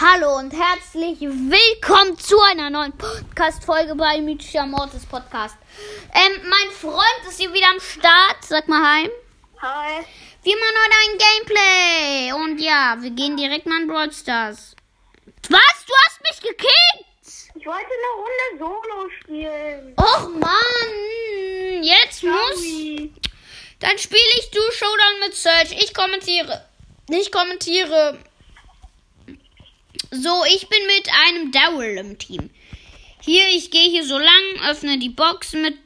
Hallo und herzlich willkommen zu einer neuen Podcast-Folge bei Mythischer Mortis Podcast. Ähm, mein Freund ist hier wieder am Start. Sag mal hi. Hi. Wir machen heute ein Gameplay. Und ja, wir gehen direkt mal in Brawl Stars. Was? Du hast mich gekickt? Ich wollte eine Runde Solo spielen. Och Mann. Jetzt muss... Sorry. Dann spiele ich du Showdown mit Search. Ich kommentiere. Ich kommentiere. So, ich bin mit einem Daryl im Team. Hier, ich gehe hier so lang, öffne die Box mit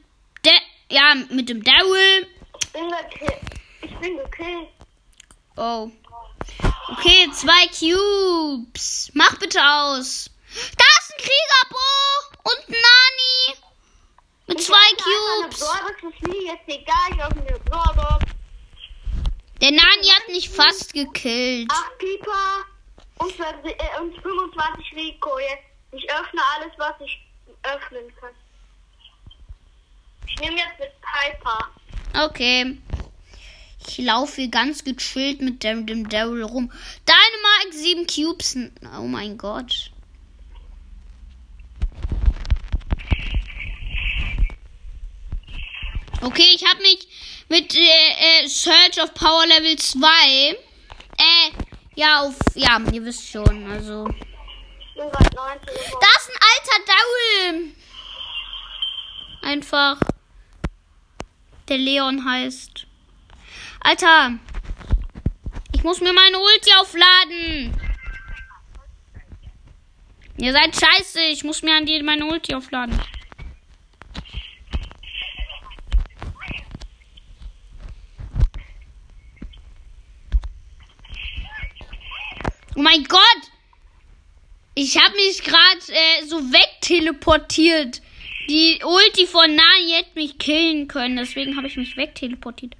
der, ja, mit dem Daryl. Ich bin gekillt. Ich bin gekillt. Oh. Okay, zwei Cubes. Mach bitte aus. Da ist ein Kriegerbo und Nani. Mit Ich zwei Cubes. Eine Brawlbox, ist mir jetzt egal. Ich öffne eine Brawlbox. Der Nani hat mich fast gekillt. Acht Pieper und, 20 äh, und 25 Rico. Jetzt. Ich öffne alles, was ich öffnen kann. Ich nehme jetzt mit Piper. Okay. Ich laufe hier ganz gechillt mit dem, dem Daryl rum. Dynamite 7 Cubes. Oh mein Gott. Okay, ich habe mich mit äh, äh, Search of Power Level 2. Ja, auf. Ja, ihr wisst schon. Also. Ich bin gerade 19 geworden. Da ist ein alter Daryl. Einfach. Der Leon heißt. Alter. Ich muss mir meine Ulti aufladen. Ihr seid scheiße. Ich muss mir an die meine Ulti aufladen. Oh mein Gott. Ich habe mich gerade äh, so wegteleportiert. Die Ulti von Nani hätte mich killen können, deswegen habe ich mich wegteleportiert.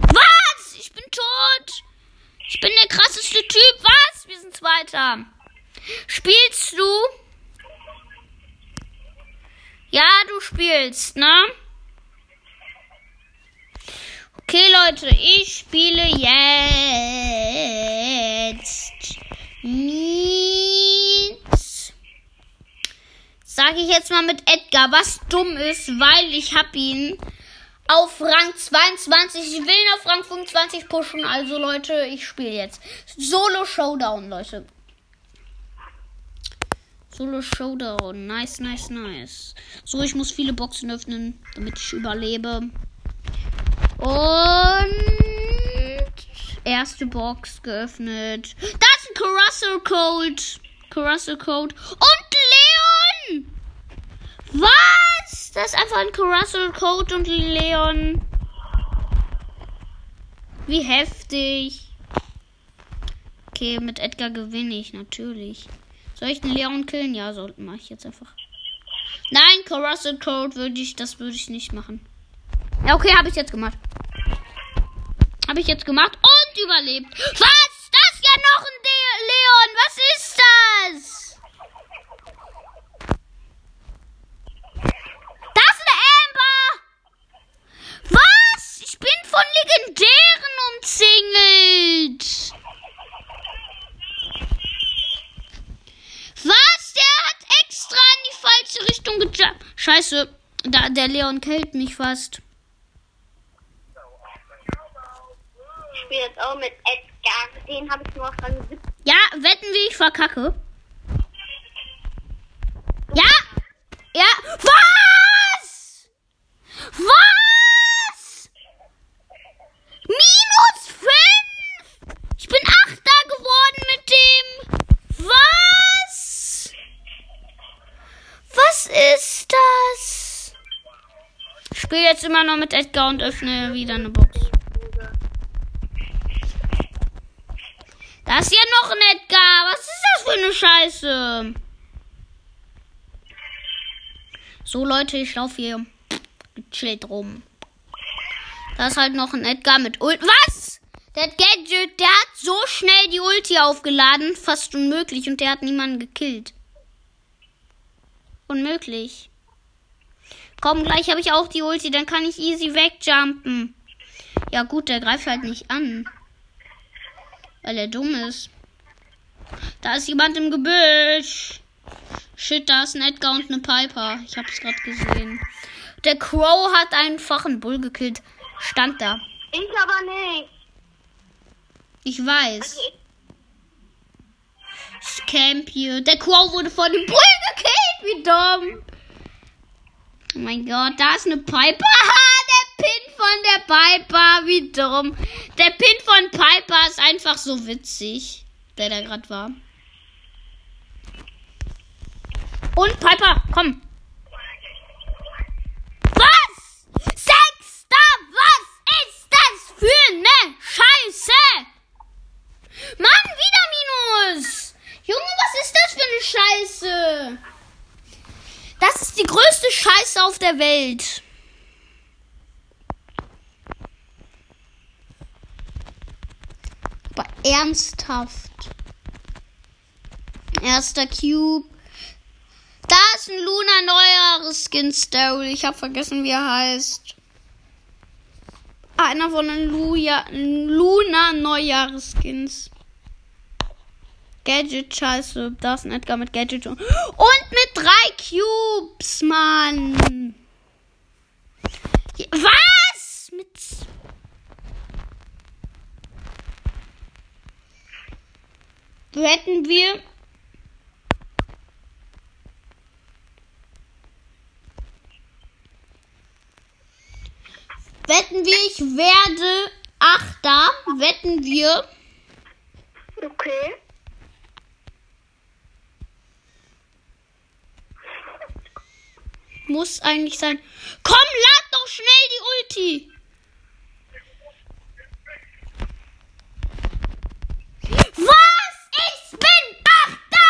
Was? Ich bin tot. Ich bin der krasseste Typ. Was? Wir sind Zweiter. Spielst du? Ja, du spielst, ne? Okay, Leute, ich spiele jetzt mit, sage ich jetzt mal mit Edgar, was dumm ist, weil ich hab ihn auf Rang 22, ich will ihn auf Rang 25 pushen, also Leute, ich spiele jetzt Solo Showdown, Leute. Solo Showdown, nice, nice, nice. So, ich muss viele Boxen öffnen, damit ich überlebe. Und erste Box geöffnet. Da ist ein Carousel Code. Carousel Code. Und Leon! Was? Das ist einfach ein Carousel Code und Leon. Wie heftig. Okay, mit Edgar gewinne ich natürlich. Soll ich den Leon killen? Ja, so mache ich jetzt einfach. Nein, Carousel Code würde ich, das würde ich nicht machen. Ja, okay, habe ich jetzt gemacht. Habe ich jetzt gemacht und überlebt. Was? Das ist ja noch ein De Leon. Was ist das? Das ist eine Amber. Was? Ich bin von Legendären umzingelt. Was? Der hat extra in die falsche Richtung gejumpt. Scheiße. Da, der Leon killt mich fast. Spiele jetzt auch mit Edgar. Den habe ich nur auf Rang 17. Ja, wetten wie ich verkacke. Ja! Ja! Was? Was? Minus 5! Ich bin Achter geworden mit dem. Was? Was ist das? Ich spiele jetzt immer noch mit Edgar und öffne wieder eine Box. Da ist ja noch ein Edgar. Was ist das für eine Scheiße? So, Leute, ich laufe hier gechillt rum. Da ist halt noch ein Edgar mit Ult. Was? Der Gadget, der hat so schnell die Ulti aufgeladen. Fast unmöglich. Und der hat niemanden gekillt. Unmöglich. Komm, gleich habe ich auch die Ulti. Dann kann ich easy wegjumpen. Ja gut, der greift halt nicht an. Weil er dumm ist. Da ist jemand im Gebüsch. Shit, da ist ein Edgar und eine Piper. Ich hab's gerade gesehen. Der Crow hat einfach einen Bull gekillt. Stand da. Ich aber nicht. Ich weiß. Okay. Ich camp hier. Der Crow wurde von dem Bull gekillt. Wie dumm. Oh mein Gott, da ist eine Piper. Haha, der Pin von der Piper. Wie dumm. Der Pin von Piper ist einfach so witzig. Der da gerade war. Und Piper, komm. Was? Sechster? Was ist das für eine Scheiße? Mann, wieder Minus. Junge, was ist das für eine Scheiße? Das ist die größte Scheiße auf der Welt. Aber ernsthaft. Erster Cube. Da ist ein Luna neueres Skin Story. Ich habe vergessen, wie er heißt. Einer von den Luja, Luna Neujahresskins. Gadget, scheiße. Da ist ein Edgar mit Gadget. Und mit drei Cubes, Mann. Was? Mit. Wetten wir. Wetten wir, ich werde Achter. Wetten wir. Okay. Muss eigentlich sein. Komm, lad doch schnell die Ulti. Was? Ich bin Achter!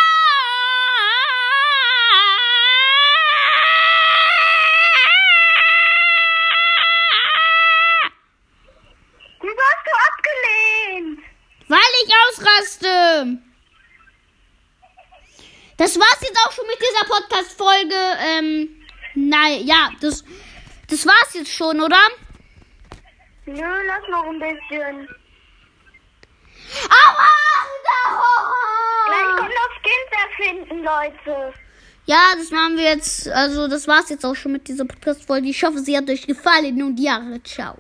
Wieso hast du abgelehnt? Weil ich ausraste. Das war's jetzt auch schon mit dieser Podcast-Folge. Ähm, nein, ja, das, das war's jetzt schon, oder? Nö, lass noch ein bisschen. Aua! Gleich kommt noch Skins erfinden, Leute. Ja, das machen wir jetzt. Also, das war's jetzt auch schon mit dieser Podcast-Folge. Ich hoffe, sie hat euch gefallen und ja, ciao.